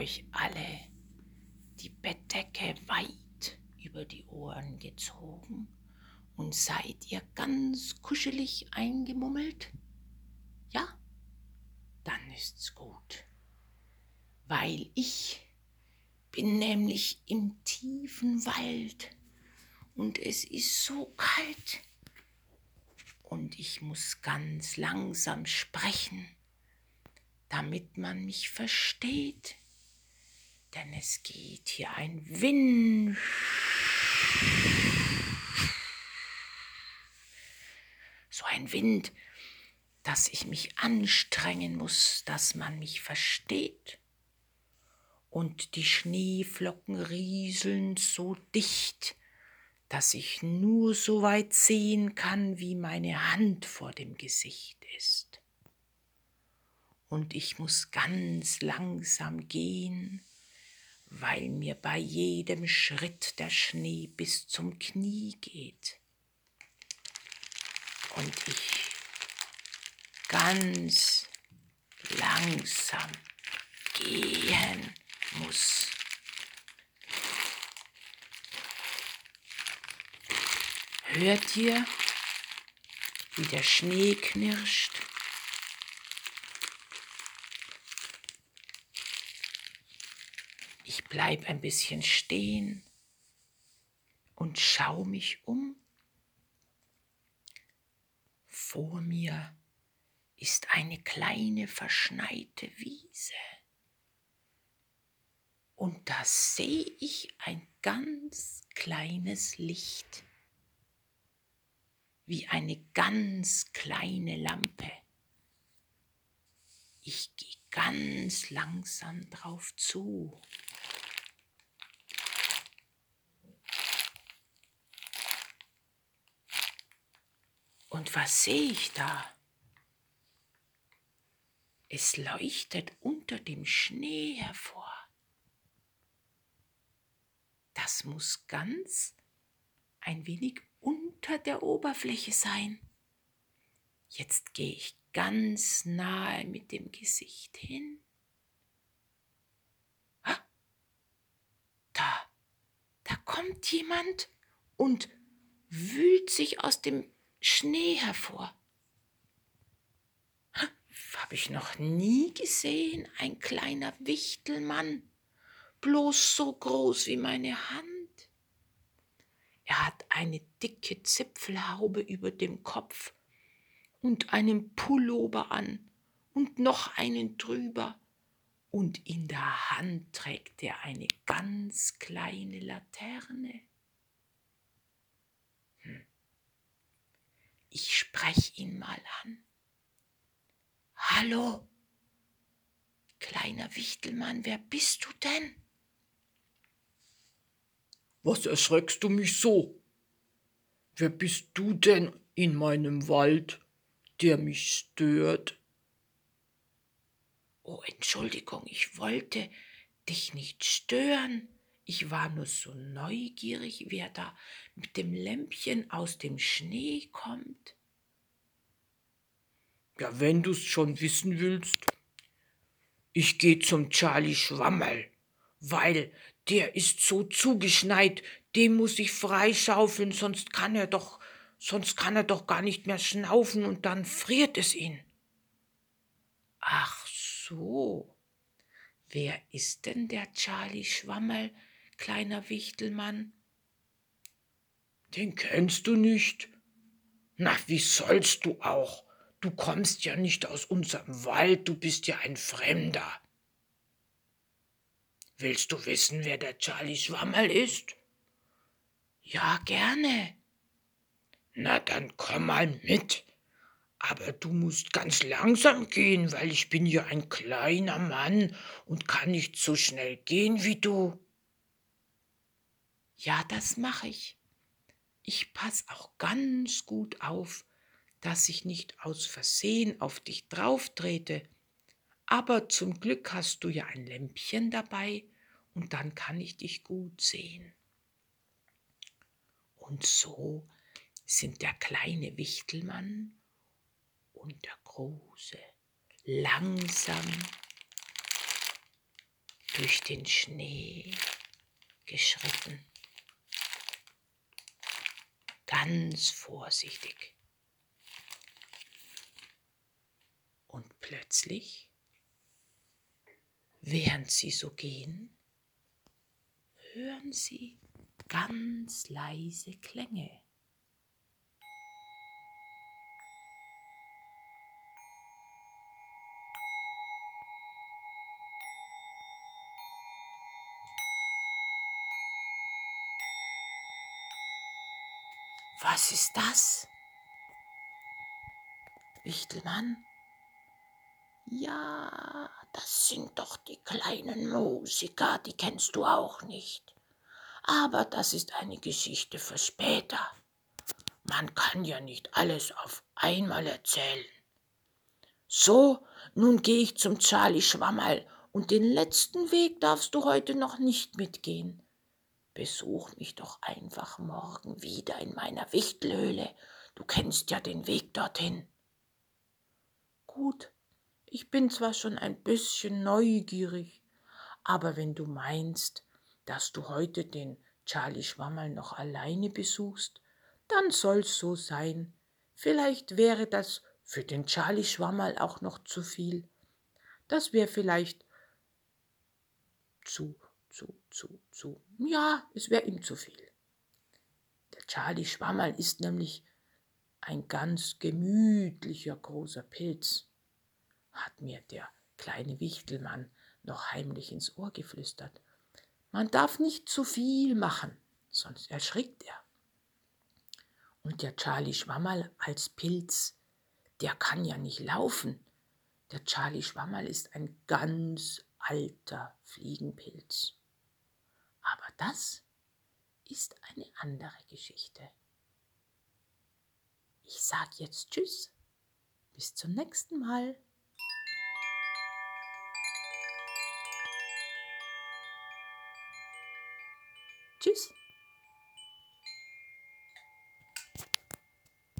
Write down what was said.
euch alle die Bettdecke weit über die Ohren gezogen und seid ihr ganz kuschelig eingemummelt? Ja? Dann ist's gut. Weil ich bin nämlich im tiefen Wald und es ist so kalt und ich muss ganz langsam sprechen, damit man mich versteht, denn es geht hier ein Wind. So ein Wind, dass ich mich anstrengen muss, dass man mich versteht. Und die Schneeflocken rieseln so dicht, dass ich nur so weit sehen kann, wie meine Hand vor dem Gesicht ist. Und ich muss ganz langsam gehen, weil mir bei jedem Schritt der Schnee bis zum Knie geht. Und ich ganz langsam gehen muss. Hört ihr, wie der Schnee knirscht? Ich bleib ein bisschen stehen und schau mich um. Vor mir ist eine kleine verschneite Wiese. Und da sehe ich ein ganz kleines Licht wie eine ganz kleine Lampe. Ich gehe ganz langsam drauf zu. Und was sehe ich da? Es leuchtet unter dem Schnee hervor. Das muss ganz ein wenig unter der Oberfläche sein. Jetzt gehe ich ganz nahe mit dem Gesicht hin. Da, da kommt jemand und wühlt sich aus dem Schnee hervor. Habe ich noch nie gesehen, ein kleiner Wichtelmann, bloß so groß wie meine Hand. Er hat eine dicke Zipfelhaube über dem Kopf und einen Pullover an und noch einen drüber. Und in der Hand trägt er eine ganz kleine Laterne. Ich sprech ihn mal an. Hallo, kleiner Wichtelmann, wer bist du denn? Was erschreckst du mich so? Wer bist du denn in meinem Wald, der mich stört? Oh, Entschuldigung, ich wollte dich nicht stören. Ich war nur so neugierig, wer da mit dem Lämpchen aus dem Schnee kommt. Ja, wenn du's schon wissen willst. Ich geh zum Charlie Schwammerl, weil der ist so zugeschneit, den muss ich freischaufeln, sonst kann er doch, sonst kann er doch gar nicht mehr schnaufen und dann friert es ihn. Ach so. Wer ist denn der Charlie Schwammel, kleiner Wichtelmann? Den kennst du nicht? Na, wie sollst du auch? Du kommst ja nicht aus unserem Wald, du bist ja ein Fremder. Willst du wissen, wer der Charlie Schwammerl ist? Ja, gerne. Na, dann komm mal mit. Aber du musst ganz langsam gehen, weil ich bin ja ein kleiner Mann und kann nicht so schnell gehen wie du. Ja, das mache ich. Ich pass auch ganz gut auf, dass ich nicht aus Versehen auf dich drauftrete. Aber zum Glück hast du ja ein Lämpchen dabei und dann kann ich dich gut sehen. Und so sind der kleine Wichtelmann und der große langsam durch den Schnee geschritten. Ganz vorsichtig. Und plötzlich, während sie so gehen, hören sie ganz leise Klänge. Was ist das? Wichtelmann? Ja, das sind doch die kleinen Musiker, die kennst du auch nicht. Aber das ist eine Geschichte für später. Man kann ja nicht alles auf einmal erzählen. So, nun gehe ich zum Charlie Schwammerl und den letzten Weg darfst du heute noch nicht mitgehen. Besuch mich doch einfach morgen wieder in meiner Wichtelhöhle. Du kennst ja den Weg dorthin. Gut, ich bin zwar schon ein bisschen neugierig, aber wenn du meinst, dass du heute den Charlie Schwammerl noch alleine besuchst, dann soll's so sein. Vielleicht wäre das für den Charlie Schwammerl auch noch zu viel. Das wäre vielleicht zu zu, zu, zu. Ja, es wäre ihm zu viel. Der Charlie Schwammerl ist nämlich ein ganz gemütlicher großer Pilz, hat mir der kleine Wichtelmann noch heimlich ins Ohr geflüstert. Man darf nicht zu viel machen, sonst erschrickt er. Und der Charlie Schwammerl als Pilz, der kann ja nicht laufen. Der Charlie Schwammerl ist ein ganz alter Fliegenpilz. Aber das ist eine andere Geschichte. Ich sage jetzt Tschüss. Bis zum nächsten Mal. Tschüss.